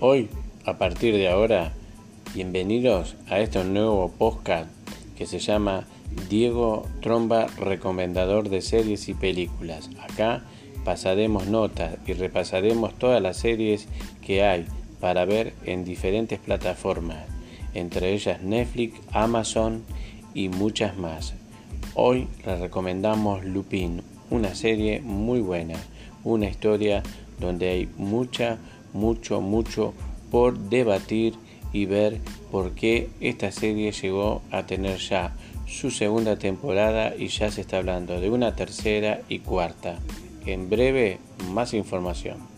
Hoy, a partir de ahora, bienvenidos a este nuevo podcast que se llama Diego Tromba, recomendador de series y películas. Acá pasaremos notas y repasaremos todas las series que hay para ver en diferentes plataformas, entre ellas Netflix, Amazon y muchas más. Hoy les recomendamos Lupin, una serie muy buena, una historia donde hay mucha mucho, mucho por debatir y ver por qué esta serie llegó a tener ya su segunda temporada y ya se está hablando de una tercera y cuarta. En breve, más información.